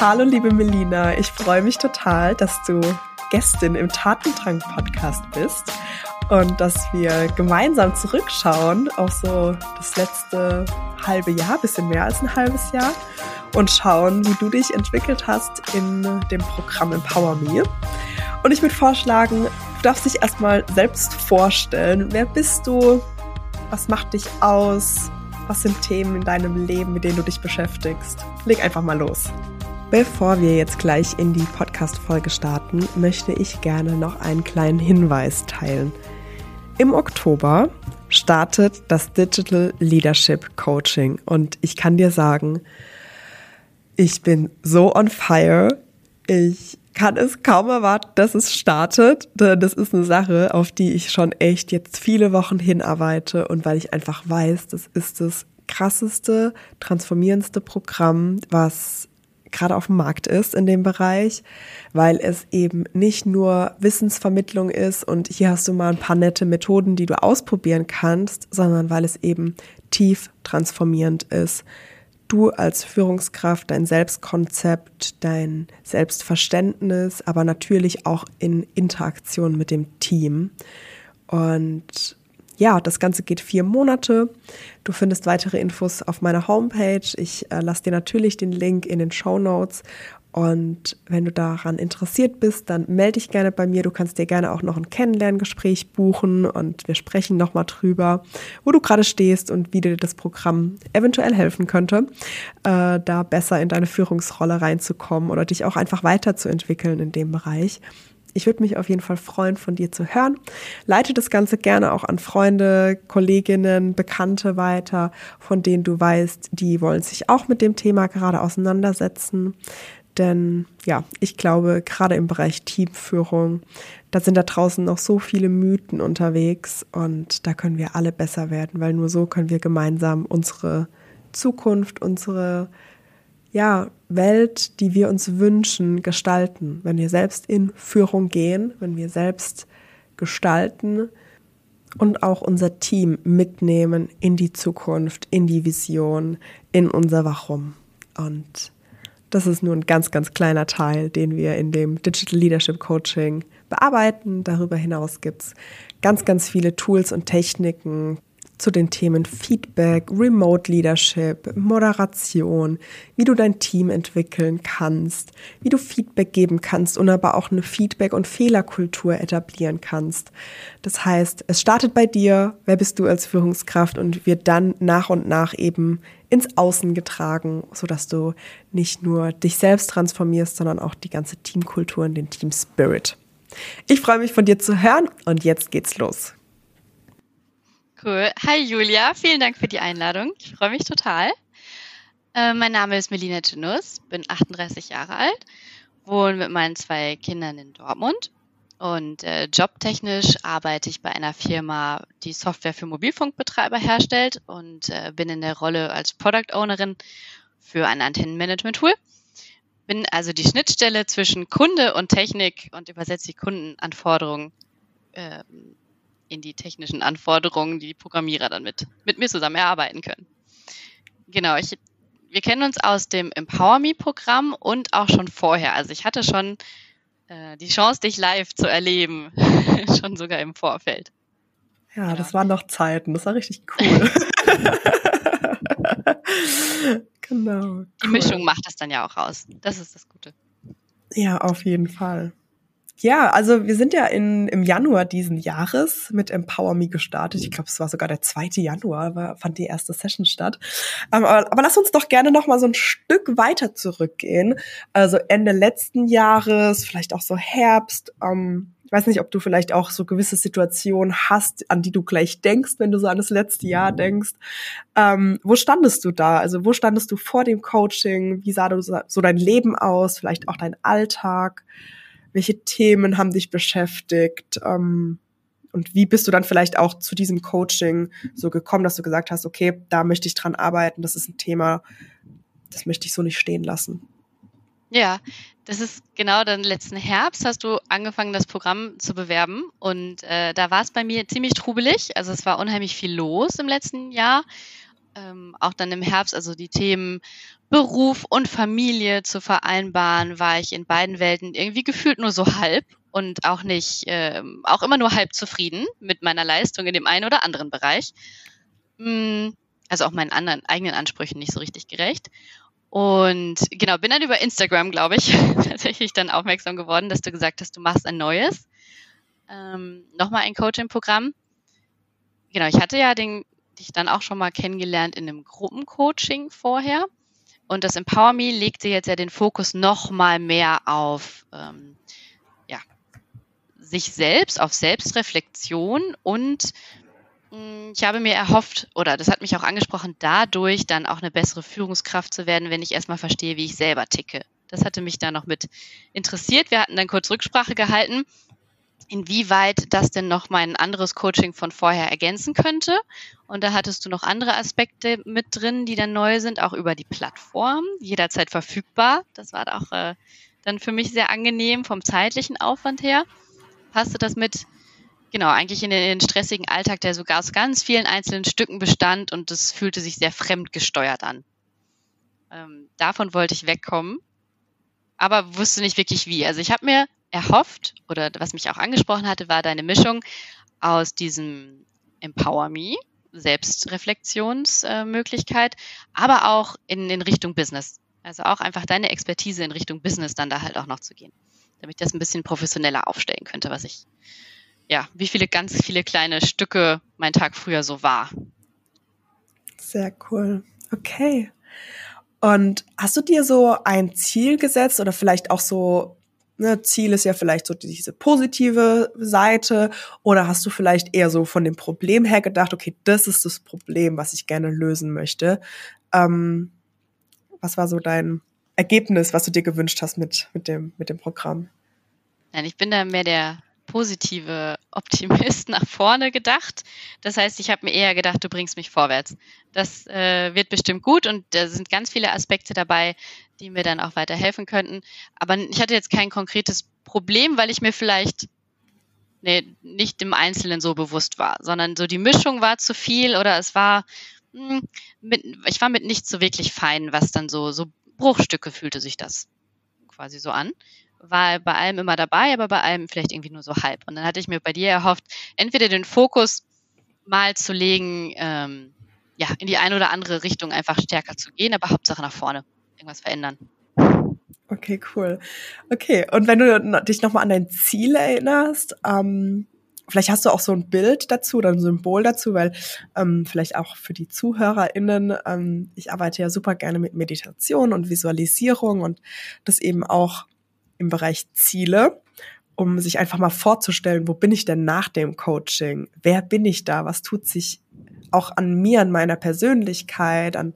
Hallo liebe Melina, ich freue mich total, dass du Gästin im Tatendrang Podcast bist und dass wir gemeinsam zurückschauen auf so das letzte halbe Jahr, bisschen mehr als ein halbes Jahr und schauen, wie du dich entwickelt hast in dem Programm Empower Me. Und ich würde vorschlagen, du darfst dich erstmal selbst vorstellen. Wer bist du? Was macht dich aus? Was sind Themen in deinem Leben, mit denen du dich beschäftigst? Leg einfach mal los. Bevor wir jetzt gleich in die Podcast-Folge starten, möchte ich gerne noch einen kleinen Hinweis teilen. Im Oktober startet das Digital Leadership Coaching und ich kann dir sagen, ich bin so on fire. Ich kann es kaum erwarten, dass es startet. Das ist eine Sache, auf die ich schon echt jetzt viele Wochen hinarbeite und weil ich einfach weiß, das ist das krasseste, transformierendste Programm, was gerade auf dem Markt ist in dem Bereich, weil es eben nicht nur Wissensvermittlung ist und hier hast du mal ein paar nette Methoden, die du ausprobieren kannst, sondern weil es eben tief transformierend ist. Du als Führungskraft, dein Selbstkonzept, dein Selbstverständnis, aber natürlich auch in Interaktion mit dem Team. Und ja, das Ganze geht vier Monate. Du findest weitere Infos auf meiner Homepage. Ich äh, lasse dir natürlich den Link in den Show Notes. Und wenn du daran interessiert bist, dann melde dich gerne bei mir. Du kannst dir gerne auch noch ein Kennenlerngespräch buchen und wir sprechen nochmal drüber, wo du gerade stehst und wie dir das Programm eventuell helfen könnte, äh, da besser in deine Führungsrolle reinzukommen oder dich auch einfach weiterzuentwickeln in dem Bereich. Ich würde mich auf jeden Fall freuen, von dir zu hören. Leite das Ganze gerne auch an Freunde, Kolleginnen, Bekannte weiter, von denen du weißt, die wollen sich auch mit dem Thema gerade auseinandersetzen. Denn ja, ich glaube, gerade im Bereich Teamführung, da sind da draußen noch so viele Mythen unterwegs und da können wir alle besser werden, weil nur so können wir gemeinsam unsere Zukunft, unsere ja, Welt, die wir uns wünschen, gestalten. Wenn wir selbst in Führung gehen, wenn wir selbst gestalten und auch unser Team mitnehmen in die Zukunft, in die Vision, in unser Warum. Und das ist nur ein ganz, ganz kleiner Teil, den wir in dem Digital Leadership Coaching bearbeiten. Darüber hinaus gibt es ganz, ganz viele Tools und Techniken, zu den Themen Feedback, Remote Leadership, Moderation, wie du dein Team entwickeln kannst, wie du Feedback geben kannst und aber auch eine Feedback- und Fehlerkultur etablieren kannst. Das heißt, es startet bei dir, wer bist du als Führungskraft und wird dann nach und nach eben ins Außen getragen, sodass du nicht nur dich selbst transformierst, sondern auch die ganze Teamkultur und den Team Spirit. Ich freue mich von dir zu hören und jetzt geht's los. Cool. Hi Julia, vielen Dank für die Einladung. Ich freue mich total. Äh, mein Name ist Melina Genus, bin 38 Jahre alt, wohne mit meinen zwei Kindern in Dortmund und äh, jobtechnisch arbeite ich bei einer Firma, die Software für Mobilfunkbetreiber herstellt und äh, bin in der Rolle als Product Ownerin für ein Antennenmanagement-Tool. Bin also die Schnittstelle zwischen Kunde und Technik und übersetze die Kundenanforderungen ähm, in die technischen Anforderungen, die die Programmierer dann mit, mit mir zusammen erarbeiten können. Genau, ich, wir kennen uns aus dem Empower Me Programm und auch schon vorher. Also ich hatte schon äh, die Chance, dich live zu erleben, schon sogar im Vorfeld. Ja, genau. das waren noch Zeiten, das war richtig cool. genau. Cool. Die Mischung macht das dann ja auch aus. Das ist das Gute. Ja, auf jeden Fall. Ja, also wir sind ja in, im Januar diesen Jahres mit Empower Me gestartet. Ich glaube, es war sogar der 2. Januar, war, fand die erste Session statt. Ähm, aber, aber lass uns doch gerne noch mal so ein Stück weiter zurückgehen. Also Ende letzten Jahres, vielleicht auch so Herbst. Ähm, ich weiß nicht, ob du vielleicht auch so gewisse Situationen hast, an die du gleich denkst, wenn du so an das letzte Jahr denkst. Ähm, wo standest du da? Also wo standest du vor dem Coaching? Wie sah so dein Leben aus? Vielleicht auch dein Alltag? Welche Themen haben dich beschäftigt? Ähm, und wie bist du dann vielleicht auch zu diesem Coaching so gekommen, dass du gesagt hast, okay, da möchte ich dran arbeiten, das ist ein Thema, das möchte ich so nicht stehen lassen? Ja, das ist genau dann letzten Herbst hast du angefangen, das Programm zu bewerben und äh, da war es bei mir ziemlich trubelig. Also es war unheimlich viel los im letzten Jahr ähm, auch dann im Herbst, also die Themen Beruf und Familie zu vereinbaren, war ich in beiden Welten irgendwie gefühlt nur so halb und auch nicht, äh, auch immer nur halb zufrieden mit meiner Leistung in dem einen oder anderen Bereich. Mm, also auch meinen anderen eigenen Ansprüchen nicht so richtig gerecht. Und genau, bin dann über Instagram, glaube ich, tatsächlich dann aufmerksam geworden, dass du gesagt hast, du machst ein neues, ähm, nochmal ein Coaching-Programm. Genau, ich hatte ja den, dich dann auch schon mal kennengelernt in einem Gruppencoaching vorher. Und das Empower Me legte jetzt ja den Fokus nochmal mehr auf ähm, ja, sich selbst, auf Selbstreflexion und hm, ich habe mir erhofft, oder das hat mich auch angesprochen, dadurch dann auch eine bessere Führungskraft zu werden, wenn ich erstmal verstehe, wie ich selber ticke. Das hatte mich da noch mit interessiert. Wir hatten dann kurz Rücksprache gehalten, inwieweit das denn noch mein anderes Coaching von vorher ergänzen könnte. Und da hattest du noch andere Aspekte mit drin, die dann neu sind, auch über die Plattform, jederzeit verfügbar. Das war auch äh, dann für mich sehr angenehm vom zeitlichen Aufwand her. Passte das mit Genau, eigentlich in den, in den, stressigen Alltag, der sogar aus ganz vielen einzelnen Stücken bestand und das fühlte sich sehr fremdgesteuert an. Ähm, davon wollte ich wegkommen, aber wusste nicht wirklich wie. Also ich habe mir erhofft, oder was mich auch angesprochen hatte, war deine Mischung aus diesem Empower Me, Selbstreflexionsmöglichkeit, aber auch in, in Richtung Business. Also auch einfach deine Expertise in Richtung Business dann da halt auch noch zu gehen, damit ich das ein bisschen professioneller aufstellen könnte, was ich ja, wie viele ganz viele kleine Stücke mein Tag früher so war. Sehr cool. Okay. Und hast du dir so ein Ziel gesetzt oder vielleicht auch so, ne, Ziel ist ja vielleicht so diese positive Seite oder hast du vielleicht eher so von dem Problem her gedacht, okay, das ist das Problem, was ich gerne lösen möchte. Ähm, was war so dein Ergebnis, was du dir gewünscht hast mit, mit, dem, mit dem Programm? Nein, ich bin da mehr der positive Optimist nach vorne gedacht. Das heißt, ich habe mir eher gedacht, du bringst mich vorwärts. Das äh, wird bestimmt gut und da sind ganz viele Aspekte dabei, die mir dann auch weiterhelfen könnten. Aber ich hatte jetzt kein konkretes Problem, weil ich mir vielleicht nee, nicht im Einzelnen so bewusst war, sondern so die Mischung war zu viel oder es war, mh, hm, mit, ich war mit nichts so wirklich fein, was dann so, so Bruchstücke fühlte sich das quasi so an war bei allem immer dabei, aber bei allem vielleicht irgendwie nur so halb. Und dann hatte ich mir bei dir erhofft, entweder den Fokus mal zu legen, ähm, ja, in die eine oder andere Richtung einfach stärker zu gehen, aber Hauptsache nach vorne, irgendwas verändern. Okay, cool. Okay, und wenn du dich nochmal an dein Ziel erinnerst, ähm, vielleicht hast du auch so ein Bild dazu oder ein Symbol dazu, weil ähm, vielleicht auch für die ZuhörerInnen, ähm, ich arbeite ja super gerne mit Meditation und Visualisierung und das eben auch im Bereich Ziele, um sich einfach mal vorzustellen, wo bin ich denn nach dem Coaching? Wer bin ich da? Was tut sich auch an mir, an meiner Persönlichkeit, an,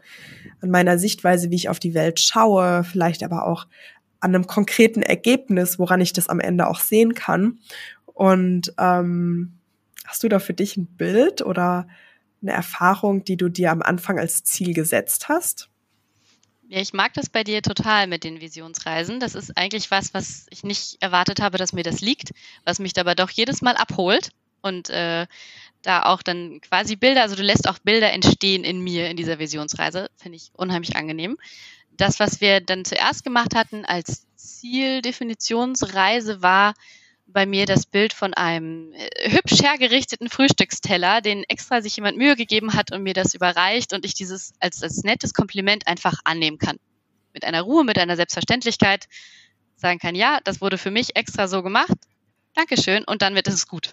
an meiner Sichtweise, wie ich auf die Welt schaue, vielleicht aber auch an einem konkreten Ergebnis, woran ich das am Ende auch sehen kann. Und ähm, hast du da für dich ein Bild oder eine Erfahrung, die du dir am Anfang als Ziel gesetzt hast? Ja, ich mag das bei dir total mit den Visionsreisen. Das ist eigentlich was, was ich nicht erwartet habe, dass mir das liegt, was mich aber doch jedes Mal abholt und äh, da auch dann quasi Bilder, also du lässt auch Bilder entstehen in mir in dieser Visionsreise, finde ich unheimlich angenehm. Das, was wir dann zuerst gemacht hatten als Zieldefinitionsreise, war bei mir das Bild von einem äh, hübsch hergerichteten Frühstücksteller, den extra sich jemand Mühe gegeben hat und mir das überreicht und ich dieses als, als nettes Kompliment einfach annehmen kann. Mit einer Ruhe, mit einer Selbstverständlichkeit sagen kann, ja, das wurde für mich extra so gemacht. Dankeschön. Und dann wird es gut.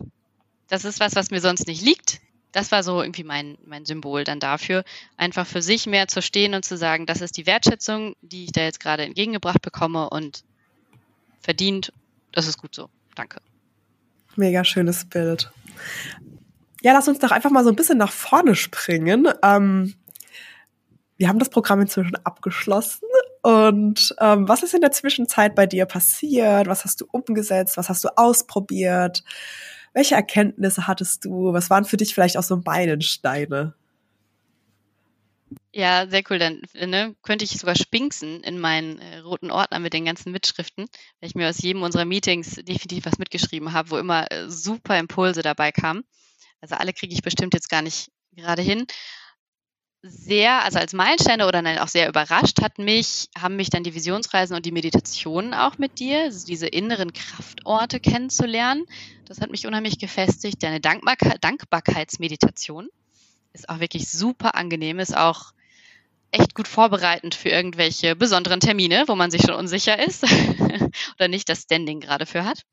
Das ist was, was mir sonst nicht liegt. Das war so irgendwie mein, mein Symbol dann dafür, einfach für sich mehr zu stehen und zu sagen, das ist die Wertschätzung, die ich da jetzt gerade entgegengebracht bekomme und verdient, das ist gut so. Danke. Mega schönes Bild. Ja, lass uns doch einfach mal so ein bisschen nach vorne springen. Ähm, wir haben das Programm inzwischen abgeschlossen. Und ähm, was ist in der Zwischenzeit bei dir passiert? Was hast du umgesetzt? Was hast du ausprobiert? Welche Erkenntnisse hattest du? Was waren für dich vielleicht auch so Meilensteine? Ja, sehr cool. Dann ne, könnte ich sogar spinksen in meinen äh, roten Ordner mit den ganzen Mitschriften, weil ich mir aus jedem unserer Meetings definitiv was mitgeschrieben habe, wo immer äh, super Impulse dabei kamen. Also alle kriege ich bestimmt jetzt gar nicht gerade hin. sehr, also als Meilensteine oder nein, auch sehr überrascht hat mich, haben mich dann die Visionsreisen und die Meditationen auch mit dir, also diese inneren Kraftorte kennenzulernen. Das hat mich unheimlich gefestigt. Deine Dankbarkeit, Dankbarkeitsmeditation ist auch wirklich super angenehm, ist auch echt gut vorbereitend für irgendwelche besonderen Termine, wo man sich schon unsicher ist oder nicht das Standing gerade für hat.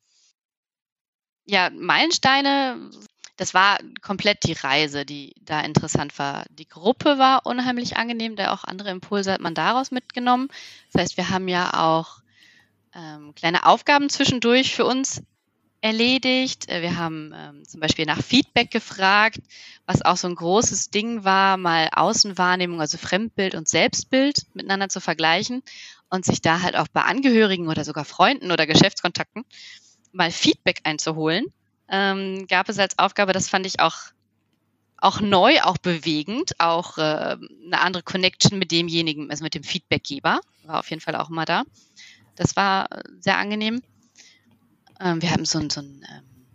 Ja, Meilensteine das war komplett die Reise, die da interessant war. Die Gruppe war unheimlich angenehm, da auch andere Impulse hat man daraus mitgenommen. Das heißt, wir haben ja auch ähm, kleine Aufgaben zwischendurch für uns erledigt. Äh, wir haben ähm, zum Beispiel nach Feedback gefragt, was auch so ein großes Ding war, mal Außenwahrnehmung, also Fremdbild und Selbstbild miteinander zu vergleichen und sich da halt auch bei Angehörigen oder sogar Freunden oder Geschäftskontakten mal Feedback einzuholen ähm, gab es als Aufgabe, das fand ich auch, auch neu, auch bewegend, auch äh, eine andere Connection mit demjenigen, also mit dem Feedbackgeber, war auf jeden Fall auch immer da. Das war sehr angenehm. Ähm, wir haben so ein, so ein ähm,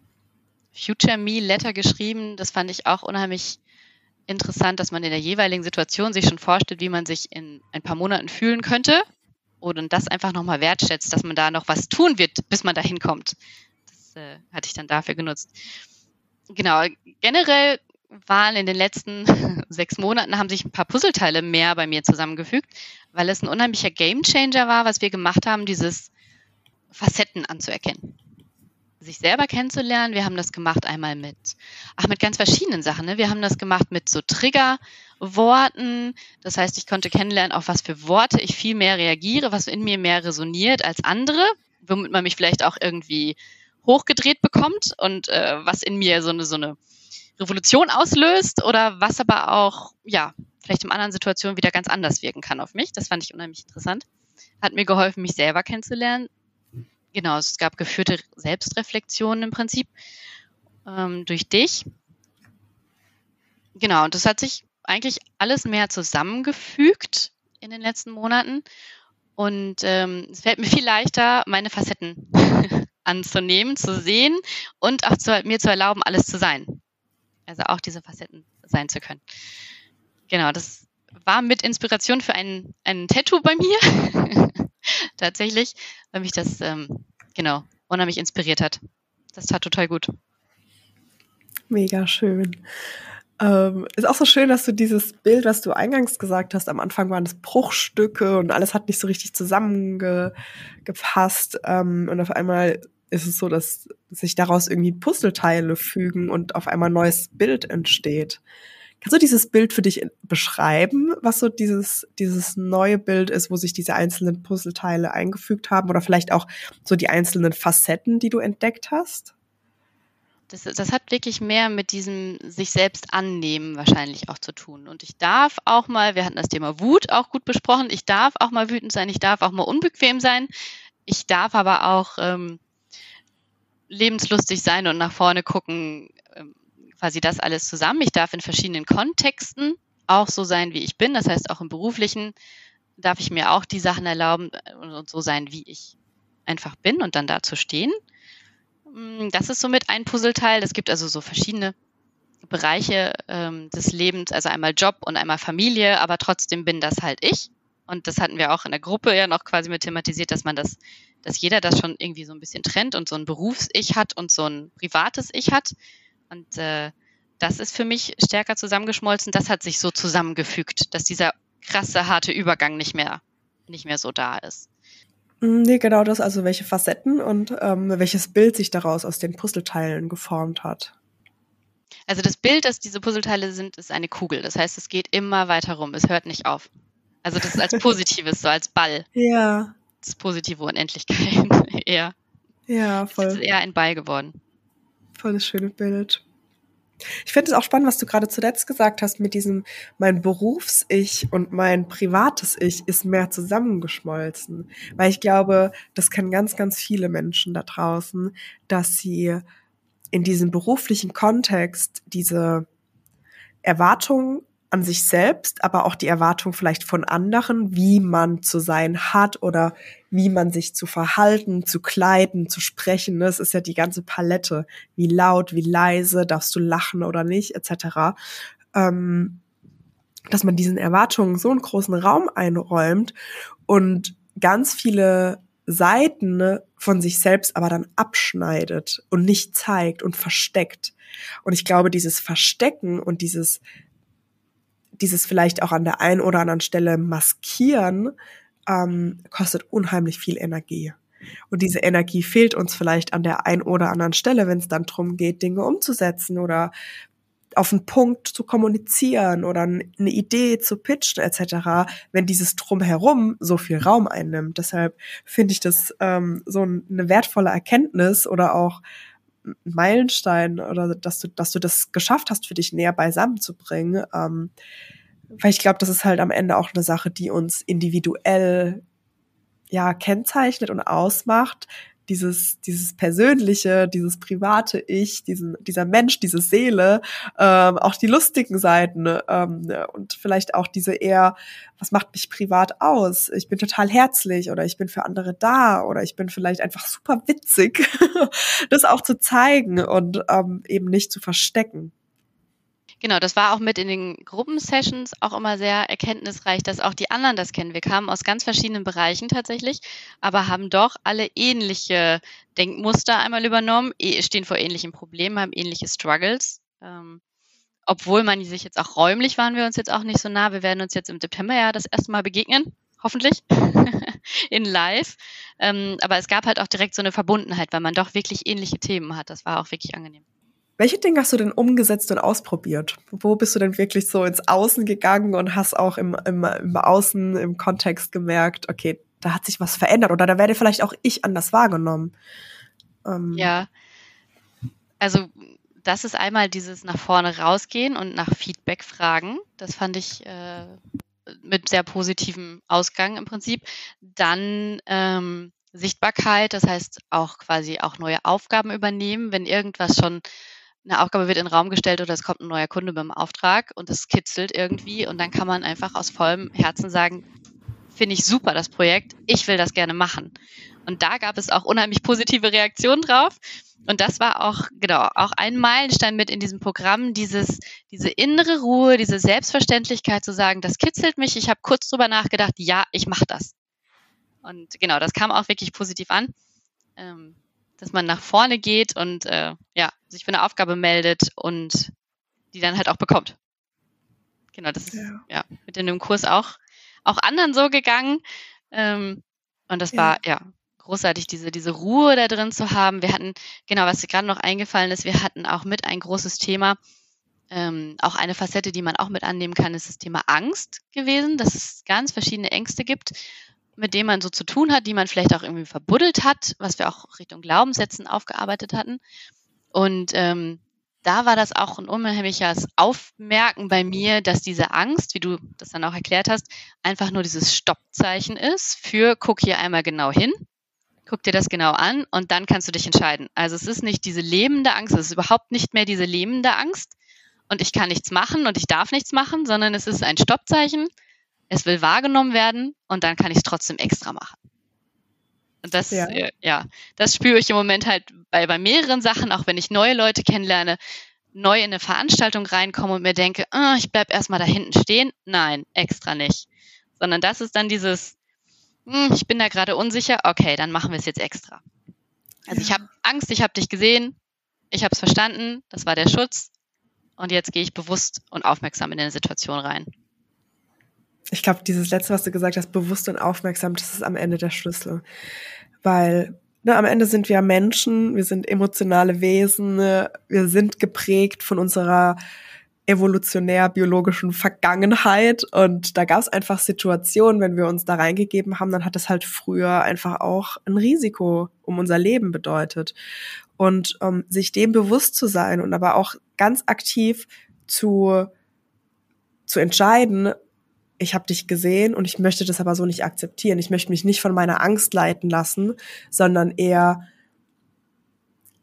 Future Me Letter geschrieben, das fand ich auch unheimlich interessant, dass man in der jeweiligen Situation sich schon vorstellt, wie man sich in ein paar Monaten fühlen könnte und das einfach nochmal wertschätzt, dass man da noch was tun wird, bis man dahin kommt äh, hatte ich dann dafür genutzt. Genau, generell waren in den letzten sechs Monaten haben sich ein paar Puzzleteile mehr bei mir zusammengefügt, weil es ein unheimlicher Gamechanger war, was wir gemacht haben, dieses Facetten anzuerkennen. Sich selber kennenzulernen. Wir haben das gemacht einmal mit, ach, mit ganz verschiedenen Sachen. Ne? Wir haben das gemacht mit so Triggerworten. Das heißt, ich konnte kennenlernen, auf was für Worte ich viel mehr reagiere, was in mir mehr resoniert als andere, womit man mich vielleicht auch irgendwie hochgedreht bekommt und äh, was in mir so eine, so eine Revolution auslöst oder was aber auch, ja, vielleicht in anderen Situationen wieder ganz anders wirken kann auf mich. Das fand ich unheimlich interessant. Hat mir geholfen, mich selber kennenzulernen. Genau, es gab geführte Selbstreflexionen im Prinzip ähm, durch dich. Genau, und das hat sich eigentlich alles mehr zusammengefügt in den letzten Monaten. Und ähm, es fällt mir viel leichter, meine Facetten anzunehmen, zu sehen und auch zu, mir zu erlauben, alles zu sein. Also auch diese Facetten sein zu können. Genau, das war mit Inspiration für ein, ein Tattoo bei mir. Tatsächlich, weil mich das, ähm, genau, unheimlich inspiriert hat. Das tat total gut. Mega schön. Ähm, ist auch so schön, dass du dieses Bild, was du eingangs gesagt hast, am Anfang waren es Bruchstücke und alles hat nicht so richtig zusammengepasst. Ähm, und auf einmal ist es so, dass sich daraus irgendwie Puzzleteile fügen und auf einmal ein neues Bild entsteht. Kannst du dieses Bild für dich beschreiben, was so dieses, dieses neue Bild ist, wo sich diese einzelnen Puzzleteile eingefügt haben oder vielleicht auch so die einzelnen Facetten, die du entdeckt hast? das, das hat wirklich mehr mit diesem sich selbst annehmen wahrscheinlich auch zu tun. Und ich darf auch mal, wir hatten das Thema Wut auch gut besprochen, ich darf auch mal wütend sein, ich darf auch mal unbequem sein, ich darf aber auch ähm, lebenslustig sein und nach vorne gucken, quasi das alles zusammen. Ich darf in verschiedenen Kontexten auch so sein, wie ich bin. Das heißt, auch im beruflichen darf ich mir auch die Sachen erlauben äh, und so sein, wie ich einfach bin und dann da zu stehen. Mm, das ist somit ein Puzzleteil. Es gibt also so verschiedene Bereiche ähm, des Lebens, also einmal Job und einmal Familie, aber trotzdem bin das halt ich. Und das hatten wir auch in der Gruppe ja noch quasi mit thematisiert, dass man das, dass jeder das schon irgendwie so ein bisschen trennt und so ein Berufs-Ich hat und so ein privates Ich hat. Und äh, das ist für mich stärker zusammengeschmolzen. Das hat sich so zusammengefügt, dass dieser krasse, harte Übergang nicht mehr, nicht mehr so da ist. Mm, nee, genau das, also welche Facetten und ähm, welches Bild sich daraus aus den Puzzleteilen geformt hat. Also das Bild, das diese Puzzleteile sind, ist eine Kugel. Das heißt, es geht immer weiter rum. Es hört nicht auf. Also das ist als Positives, so als Ball. Ja. Das positive Unendlichkeit eher. Ja, voll. Es ist eher ein Ball geworden. Voll das schöne Bild. Ich finde es auch spannend, was du gerade zuletzt gesagt hast mit diesem, mein Berufs-Ich und mein privates Ich ist mehr zusammengeschmolzen. Weil ich glaube, das kennen ganz, ganz viele Menschen da draußen, dass sie in diesem beruflichen Kontext diese Erwartungen an sich selbst, aber auch die Erwartung vielleicht von anderen, wie man zu sein hat oder wie man sich zu verhalten, zu kleiden, zu sprechen. Ne? ist ja die ganze Palette. Wie laut, wie leise, darfst du lachen oder nicht, etc. Ähm, dass man diesen Erwartungen so einen großen Raum einräumt und ganz viele Seiten ne, von sich selbst aber dann abschneidet und nicht zeigt und versteckt. Und ich glaube, dieses Verstecken und dieses, dieses vielleicht auch an der einen oder anderen Stelle maskieren, ähm, kostet unheimlich viel Energie. Und diese Energie fehlt uns vielleicht an der einen oder anderen Stelle, wenn es dann darum geht, Dinge umzusetzen oder auf einen Punkt zu kommunizieren oder eine Idee zu pitchen etc., wenn dieses Drumherum so viel Raum einnimmt. Deshalb finde ich das ähm, so eine wertvolle Erkenntnis oder auch Meilenstein oder dass du, dass du das geschafft hast, für dich näher beisammen zu bringen. Ähm, weil ich glaube, das ist halt am Ende auch eine Sache, die uns individuell ja kennzeichnet und ausmacht, dieses, dieses persönliche, dieses private Ich, diesen, dieser Mensch, diese Seele, ähm, auch die lustigen Seiten ähm, und vielleicht auch diese eher, was macht mich privat aus? Ich bin total herzlich oder ich bin für andere da oder ich bin vielleicht einfach super witzig, das auch zu zeigen und ähm, eben nicht zu verstecken. Genau, das war auch mit in den Gruppensessions auch immer sehr erkenntnisreich, dass auch die anderen das kennen. Wir kamen aus ganz verschiedenen Bereichen tatsächlich, aber haben doch alle ähnliche Denkmuster einmal übernommen, eh, stehen vor ähnlichen Problemen, haben ähnliche Struggles. Ähm, obwohl man sich jetzt auch räumlich waren wir uns jetzt auch nicht so nah. Wir werden uns jetzt im September ja das erste Mal begegnen, hoffentlich, in live. Ähm, aber es gab halt auch direkt so eine Verbundenheit, weil man doch wirklich ähnliche Themen hat. Das war auch wirklich angenehm. Welche Dinge hast du denn umgesetzt und ausprobiert? Wo bist du denn wirklich so ins Außen gegangen und hast auch im, im, im Außen, im Kontext gemerkt, okay, da hat sich was verändert oder da werde vielleicht auch ich anders wahrgenommen? Ähm. Ja, also das ist einmal dieses nach vorne rausgehen und nach Feedback fragen. Das fand ich äh, mit sehr positivem Ausgang im Prinzip. Dann ähm, Sichtbarkeit, das heißt auch quasi auch neue Aufgaben übernehmen, wenn irgendwas schon eine Aufgabe wird in den Raum gestellt oder es kommt ein neuer Kunde beim Auftrag und es kitzelt irgendwie und dann kann man einfach aus vollem Herzen sagen, finde ich super, das Projekt, ich will das gerne machen. Und da gab es auch unheimlich positive Reaktionen drauf. Und das war auch, genau, auch ein Meilenstein mit in diesem Programm, dieses, diese innere Ruhe, diese Selbstverständlichkeit zu sagen, das kitzelt mich, ich habe kurz drüber nachgedacht, ja, ich mache das. Und genau, das kam auch wirklich positiv an. Ähm, dass man nach vorne geht und äh, ja, sich für eine Aufgabe meldet und die dann halt auch bekommt. Genau, das ist ja, ja mit in dem Kurs auch, auch anderen so gegangen. Ähm, und das ja. war ja großartig, diese, diese Ruhe da drin zu haben. Wir hatten, genau, was gerade noch eingefallen ist, wir hatten auch mit ein großes Thema, ähm, auch eine Facette, die man auch mit annehmen kann, ist das Thema Angst gewesen, dass es ganz verschiedene Ängste gibt mit dem man so zu tun hat, die man vielleicht auch irgendwie verbuddelt hat, was wir auch Richtung Glaubenssätzen aufgearbeitet hatten. Und ähm, da war das auch ein unheimliches Aufmerken bei mir, dass diese Angst, wie du das dann auch erklärt hast, einfach nur dieses Stoppzeichen ist für guck hier einmal genau hin, guck dir das genau an und dann kannst du dich entscheiden. Also es ist nicht diese lebende Angst, es ist überhaupt nicht mehr diese lebende Angst und ich kann nichts machen und ich darf nichts machen, sondern es ist ein Stoppzeichen es will wahrgenommen werden und dann kann ich es trotzdem extra machen. Und das, ja. Äh, ja, das spüre ich im Moment halt bei, bei mehreren Sachen, auch wenn ich neue Leute kennenlerne, neu in eine Veranstaltung reinkomme und mir denke, oh, ich bleib erstmal da hinten stehen. Nein, extra nicht. Sondern das ist dann dieses, hm, ich bin da gerade unsicher, okay, dann machen wir es jetzt extra. Also ja. ich habe Angst, ich habe dich gesehen, ich habe es verstanden, das war der Schutz und jetzt gehe ich bewusst und aufmerksam in eine Situation rein ich glaube, dieses letzte, was du gesagt hast, bewusst und aufmerksam, das ist am Ende der Schlüssel. Weil ne, am Ende sind wir Menschen, wir sind emotionale Wesen, ne, wir sind geprägt von unserer evolutionär-biologischen Vergangenheit und da gab es einfach Situationen, wenn wir uns da reingegeben haben, dann hat es halt früher einfach auch ein Risiko um unser Leben bedeutet. Und um sich dem bewusst zu sein und aber auch ganz aktiv zu, zu entscheiden, ich habe dich gesehen und ich möchte das aber so nicht akzeptieren. Ich möchte mich nicht von meiner Angst leiten lassen, sondern eher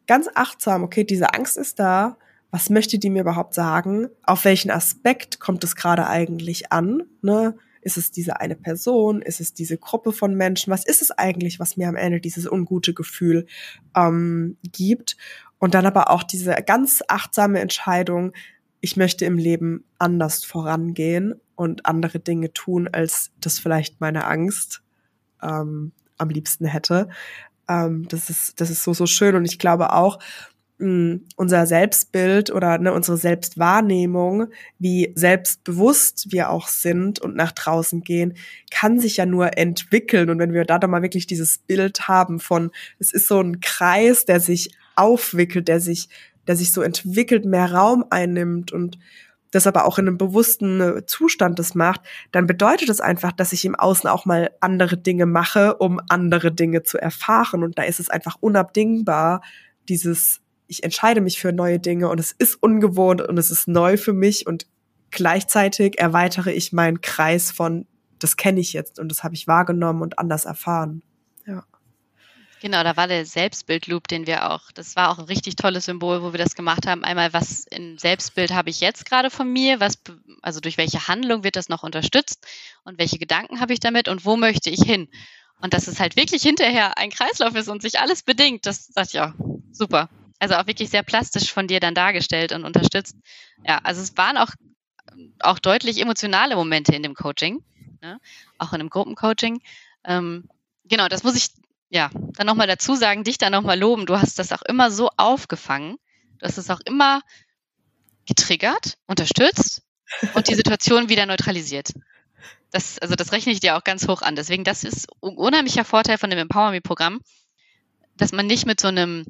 ganz achtsam, okay, diese Angst ist da. Was möchte die mir überhaupt sagen? Auf welchen Aspekt kommt es gerade eigentlich an? Ne? Ist es diese eine Person? Ist es diese Gruppe von Menschen? Was ist es eigentlich, was mir am Ende dieses ungute Gefühl ähm, gibt? Und dann aber auch diese ganz achtsame Entscheidung, ich möchte im Leben anders vorangehen und andere Dinge tun, als das vielleicht meine Angst ähm, am liebsten hätte. Ähm, das ist das ist so so schön und ich glaube auch mh, unser Selbstbild oder ne, unsere Selbstwahrnehmung, wie selbstbewusst wir auch sind und nach draußen gehen, kann sich ja nur entwickeln. Und wenn wir da doch mal wirklich dieses Bild haben von, es ist so ein Kreis, der sich aufwickelt, der sich, der sich so entwickelt, mehr Raum einnimmt und das aber auch in einem bewussten äh, Zustand das macht, dann bedeutet das einfach, dass ich im Außen auch mal andere Dinge mache, um andere Dinge zu erfahren. Und da ist es einfach unabdingbar, dieses ich entscheide mich für neue Dinge und es ist ungewohnt und es ist neu für mich und gleichzeitig erweitere ich meinen Kreis von, das kenne ich jetzt und das habe ich wahrgenommen und anders erfahren. Ja. Genau, da war der Selbstbildloop, den wir auch, das war auch ein richtig tolles Symbol, wo wir das gemacht haben. Einmal, was im Selbstbild habe ich jetzt gerade von mir, was, also durch welche Handlung wird das noch unterstützt und welche Gedanken habe ich damit und wo möchte ich hin? Und dass es halt wirklich hinterher ein Kreislauf ist und sich alles bedingt, das ich auch, super. Also auch wirklich sehr plastisch von dir dann dargestellt und unterstützt. Ja, also es waren auch, auch deutlich emotionale Momente in dem Coaching, ne? auch in einem Gruppencoaching. Ähm, genau, das muss ich ja dann nochmal dazu sagen, dich dann nochmal loben. Du hast das auch immer so aufgefangen. Du hast es auch immer getriggert, unterstützt und die Situation wieder neutralisiert. Das, also das rechne ich dir auch ganz hoch an. Deswegen, das ist ein unheimlicher Vorteil von dem Empower Me Programm, dass man nicht mit so einem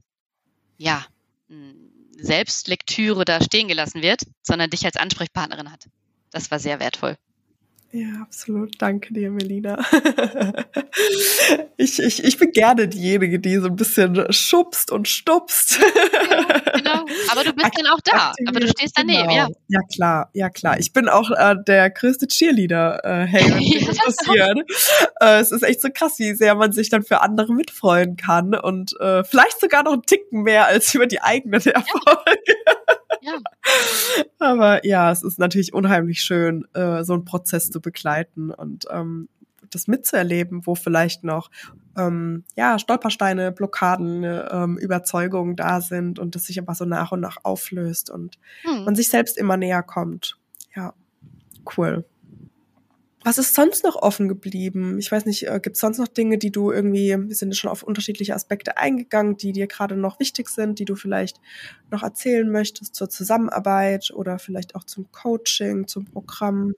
ja, Selbstlektüre da stehen gelassen wird, sondern dich als Ansprechpartnerin hat. Das war sehr wertvoll. Ja, absolut. Danke dir, Melina. ich, ich, ich bin gerne diejenige, die so ein bisschen schubst und stupst. Ja, genau. Aber du bist Akt dann auch da. Aber du stehst daneben, genau. ja. Ja, klar. Ja, klar. Ich bin auch äh, der größte Cheerleader, äh, hey, ja, passiert. Äh, es ist echt so krass, wie sehr man sich dann für andere mitfreuen kann und äh, vielleicht sogar noch einen Ticken mehr als über die eigenen Erfolge. Ja. Aber ja, es ist natürlich unheimlich schön, äh, so einen Prozess zu begleiten und ähm, das mitzuerleben, wo vielleicht noch ähm, ja Stolpersteine, Blockaden, ähm, Überzeugungen da sind und das sich aber so nach und nach auflöst und hm. man sich selbst immer näher kommt. Ja, cool. Was ist sonst noch offen geblieben? Ich weiß nicht, äh, gibt es sonst noch Dinge, die du irgendwie, wir sind schon auf unterschiedliche Aspekte eingegangen, die dir gerade noch wichtig sind, die du vielleicht noch erzählen möchtest zur Zusammenarbeit oder vielleicht auch zum Coaching, zum Programm?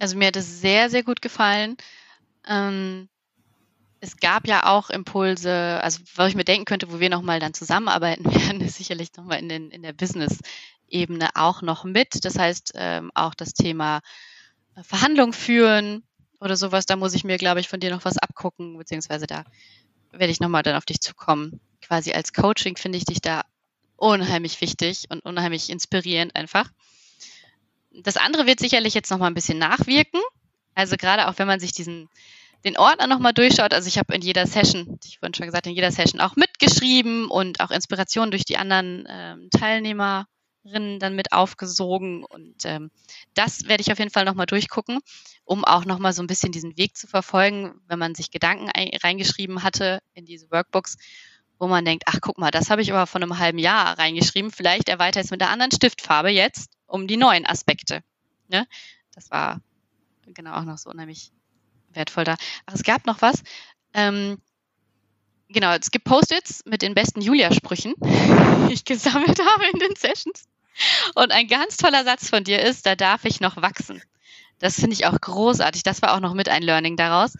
Also mir hat es sehr, sehr gut gefallen. Ähm, es gab ja auch Impulse, also was ich mir denken könnte, wo wir nochmal dann zusammenarbeiten werden, ist sicherlich nochmal in, in der Business-Ebene auch noch mit. Das heißt, ähm, auch das Thema Verhandlungen führen oder sowas, da muss ich mir, glaube ich, von dir noch was abgucken, beziehungsweise da werde ich nochmal dann auf dich zukommen. Quasi als Coaching finde ich dich da unheimlich wichtig und unheimlich inspirierend einfach. Das andere wird sicherlich jetzt nochmal ein bisschen nachwirken. Also gerade auch wenn man sich diesen, den Ordner nochmal durchschaut. Also ich habe in jeder Session, ich vorhin schon gesagt, in jeder Session auch mitgeschrieben und auch Inspirationen durch die anderen ähm, Teilnehmer dann mit aufgesogen. Und ähm, das werde ich auf jeden Fall nochmal durchgucken, um auch nochmal so ein bisschen diesen Weg zu verfolgen, wenn man sich Gedanken reingeschrieben hatte in diese Workbooks, wo man denkt, ach guck mal, das habe ich aber vor einem halben Jahr reingeschrieben. Vielleicht erweitere ich es mit der anderen Stiftfarbe jetzt um die neuen Aspekte. Ne? Das war genau auch noch so unheimlich wertvoll da. Ach, es gab noch was. Ähm, genau, es gibt Post-its mit den besten Julia-Sprüchen, die ich gesammelt habe in den Sessions. Und ein ganz toller Satz von dir ist, da darf ich noch wachsen. Das finde ich auch großartig. Das war auch noch mit ein Learning daraus.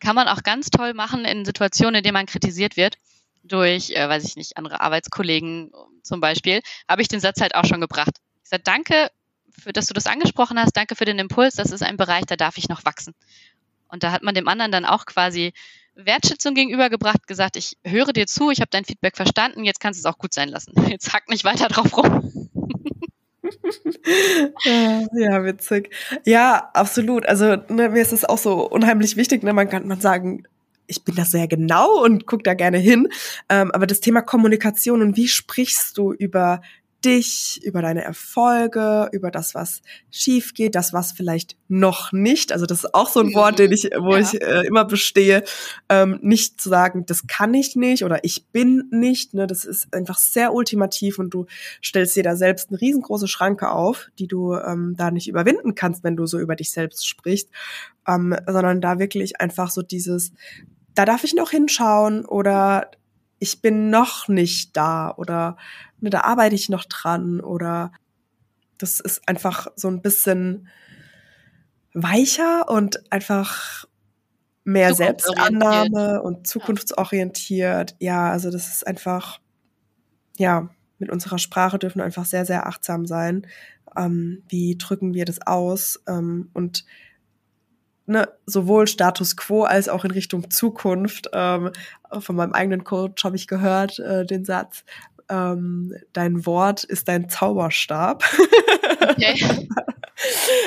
Kann man auch ganz toll machen in Situationen, in denen man kritisiert wird durch, äh, weiß ich nicht, andere Arbeitskollegen zum Beispiel, habe ich den Satz halt auch schon gebracht. Ich sage, danke, für, dass du das angesprochen hast, danke für den Impuls, das ist ein Bereich, da darf ich noch wachsen. Und da hat man dem anderen dann auch quasi Wertschätzung gegenübergebracht, gesagt, ich höre dir zu, ich habe dein Feedback verstanden, jetzt kannst du es auch gut sein lassen. Jetzt hack nicht weiter drauf rum. ja, witzig. Ja, absolut. Also ne, mir ist es auch so unheimlich wichtig. Ne? Man kann man sagen, ich bin da sehr genau und guck da gerne hin. Ähm, aber das Thema Kommunikation und wie sprichst du über dich, über deine Erfolge, über das, was schief geht, das, was vielleicht noch nicht, also das ist auch so ein Wort, den ich, wo ja. ich äh, immer bestehe, ähm, nicht zu sagen, das kann ich nicht oder ich bin nicht, ne, das ist einfach sehr ultimativ und du stellst dir da selbst eine riesengroße Schranke auf, die du ähm, da nicht überwinden kannst, wenn du so über dich selbst sprichst, ähm, sondern da wirklich einfach so dieses, da darf ich noch hinschauen oder ich bin noch nicht da oder ne, da arbeite ich noch dran oder das ist einfach so ein bisschen weicher und einfach mehr Selbstannahme und zukunftsorientiert. Ja, also das ist einfach, ja, mit unserer Sprache dürfen wir einfach sehr, sehr achtsam sein. Ähm, wie drücken wir das aus? Ähm, und ne, sowohl Status quo als auch in Richtung Zukunft. Ähm, von meinem eigenen Coach habe ich gehört äh, den Satz, ähm, dein Wort ist dein Zauberstab. Okay.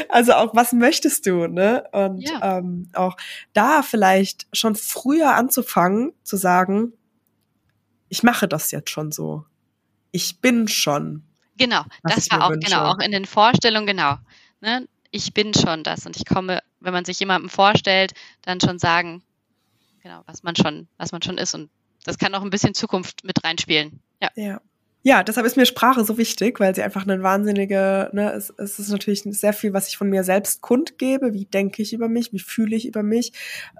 Also auch, was möchtest du, ne? Und ja. ähm, auch da vielleicht schon früher anzufangen, zu sagen, ich mache das jetzt schon so. Ich bin schon. Genau, das war auch, wünsche. genau, auch in den Vorstellungen, genau. Ne? Ich bin schon das und ich komme wenn man sich jemandem vorstellt, dann schon sagen, genau, was man schon, was man schon ist. Und das kann auch ein bisschen Zukunft mit reinspielen. Ja. ja. Ja, deshalb ist mir Sprache so wichtig, weil sie einfach eine wahnsinnige, ne, es, es ist natürlich sehr viel, was ich von mir selbst kundgebe, wie denke ich über mich, wie fühle ich über mich,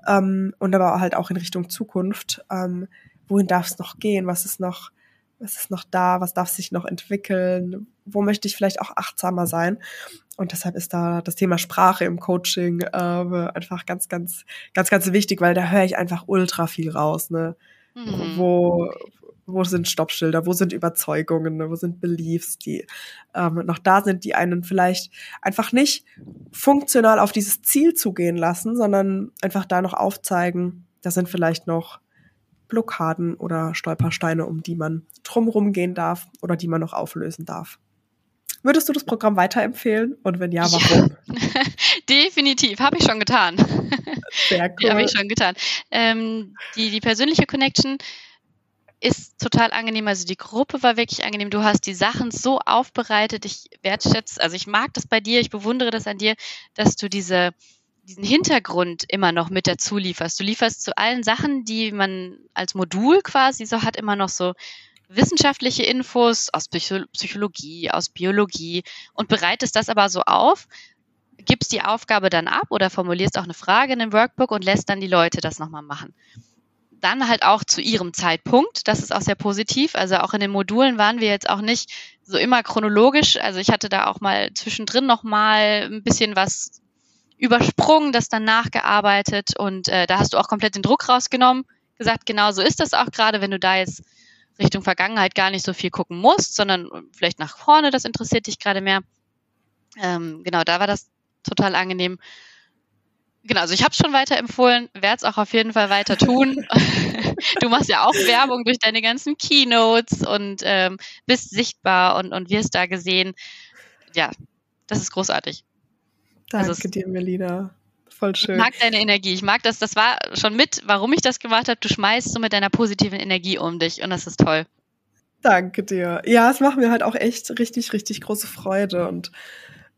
ähm, und aber halt auch in Richtung Zukunft. Ähm, wohin darf es noch gehen? Was ist noch, was ist noch da? Was darf sich noch entwickeln? Wo möchte ich vielleicht auch achtsamer sein? Und deshalb ist da das Thema Sprache im Coaching äh, einfach ganz, ganz, ganz, ganz wichtig, weil da höre ich einfach ultra viel raus. Ne? Mhm. Wo, wo sind Stoppschilder, wo sind Überzeugungen, wo sind Beliefs, die ähm, noch da sind, die einen vielleicht einfach nicht funktional auf dieses Ziel zugehen lassen, sondern einfach da noch aufzeigen, da sind vielleicht noch Blockaden oder Stolpersteine, um die man drumherum gehen darf oder die man noch auflösen darf. Würdest du das Programm weiterempfehlen? Und wenn ja, warum? Ja. Definitiv, habe ich schon getan. Sehr cool. habe ich schon getan. Ähm, die, die persönliche Connection ist total angenehm. Also die Gruppe war wirklich angenehm. Du hast die Sachen so aufbereitet. Ich wertschätze, also ich mag das bei dir, ich bewundere das an dir, dass du diese, diesen Hintergrund immer noch mit dazu lieferst. Du lieferst zu allen Sachen, die man als Modul quasi so hat, immer noch so wissenschaftliche Infos aus Psychologie, aus Biologie und bereitest das aber so auf, gibst die Aufgabe dann ab oder formulierst auch eine Frage in dem Workbook und lässt dann die Leute das nochmal machen. Dann halt auch zu ihrem Zeitpunkt. Das ist auch sehr positiv. Also auch in den Modulen waren wir jetzt auch nicht so immer chronologisch. Also ich hatte da auch mal zwischendrin nochmal ein bisschen was übersprungen, das dann nachgearbeitet und äh, da hast du auch komplett den Druck rausgenommen, gesagt, genau so ist das auch gerade, wenn du da jetzt Richtung Vergangenheit gar nicht so viel gucken musst, sondern vielleicht nach vorne, das interessiert dich gerade mehr. Ähm, genau, da war das total angenehm. Genau, also ich habe es schon weiterempfohlen, werde es auch auf jeden Fall weiter tun. du machst ja auch Werbung durch deine ganzen Keynotes und ähm, bist sichtbar und, und wirst da gesehen. Ja, das ist großartig. Danke also dir, Melina. Voll schön. Ich mag deine Energie. Ich mag das. Das war schon mit, warum ich das gemacht habe. Du schmeißt so mit deiner positiven Energie um dich und das ist toll. Danke dir. Ja, es macht mir halt auch echt richtig, richtig große Freude und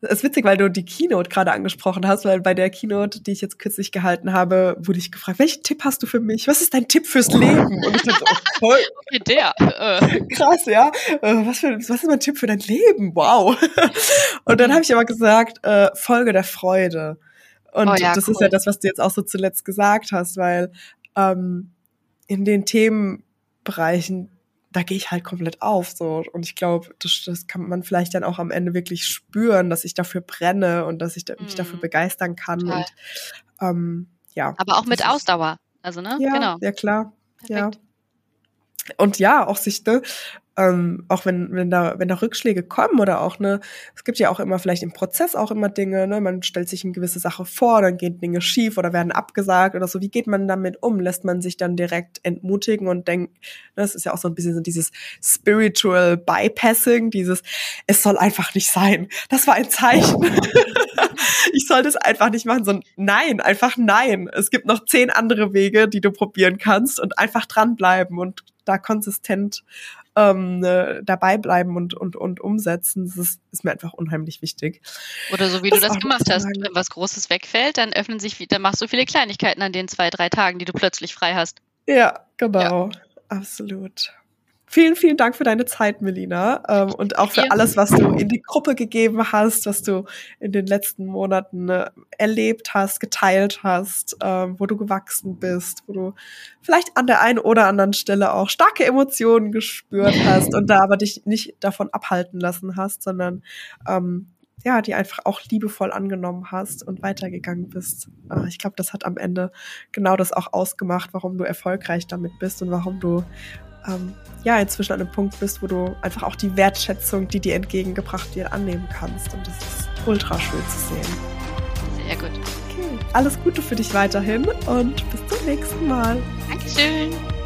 es ist witzig, weil du die Keynote gerade angesprochen hast, weil bei der Keynote, die ich jetzt kürzlich gehalten habe, wurde ich gefragt, welchen Tipp hast du für mich? Was ist dein Tipp fürs Leben? Und ich dachte, oh, toll. Okay, der. Äh. Krass, ja. Äh, was, für, was ist mein Tipp für dein Leben? Wow. Und dann habe ich aber gesagt, äh, Folge der Freude. Und oh ja, das cool. ist ja das, was du jetzt auch so zuletzt gesagt hast, weil ähm, in den Themenbereichen, da gehe ich halt komplett auf so und ich glaube, das, das kann man vielleicht dann auch am Ende wirklich spüren, dass ich dafür brenne und dass ich da, mich dafür mhm. begeistern kann Total. und ähm, ja. Aber auch mit Ausdauer, also ne? Ja, genau. Ja klar, Perfekt. ja. Und ja, auch sich ne, ähm, auch wenn, wenn da, wenn da Rückschläge kommen oder auch, ne, es gibt ja auch immer vielleicht im Prozess auch immer Dinge, ne, man stellt sich eine gewisse Sache vor, dann gehen Dinge schief oder werden abgesagt oder so. Wie geht man damit um? Lässt man sich dann direkt entmutigen und denkt, ne, das ist ja auch so ein bisschen so dieses Spiritual Bypassing, dieses, es soll einfach nicht sein. Das war ein Zeichen. ich soll das einfach nicht machen, sondern nein, einfach nein. Es gibt noch zehn andere Wege, die du probieren kannst und einfach dranbleiben und da konsistent ähm, äh, dabei bleiben und, und, und umsetzen. Das ist, ist mir einfach unheimlich wichtig. Oder so wie das du das gemacht hast. Wenn was Großes wegfällt, dann öffnen sich, dann machst du viele Kleinigkeiten an den zwei, drei Tagen, die du plötzlich frei hast. Ja, genau. Ja. Absolut. Vielen, vielen Dank für deine Zeit, Melina, ähm, und auch für alles, was du in die Gruppe gegeben hast, was du in den letzten Monaten äh, erlebt hast, geteilt hast, ähm, wo du gewachsen bist, wo du vielleicht an der einen oder anderen Stelle auch starke Emotionen gespürt hast und da aber dich nicht davon abhalten lassen hast, sondern ähm, ja, die einfach auch liebevoll angenommen hast und weitergegangen bist. Äh, ich glaube, das hat am Ende genau das auch ausgemacht, warum du erfolgreich damit bist und warum du ähm, ja inzwischen an einem Punkt bist, wo du einfach auch die Wertschätzung, die dir entgegengebracht wird, annehmen kannst. Und das ist ultra schön zu sehen. Sehr gut. Okay. Alles Gute für dich weiterhin und bis zum nächsten Mal. Dankeschön.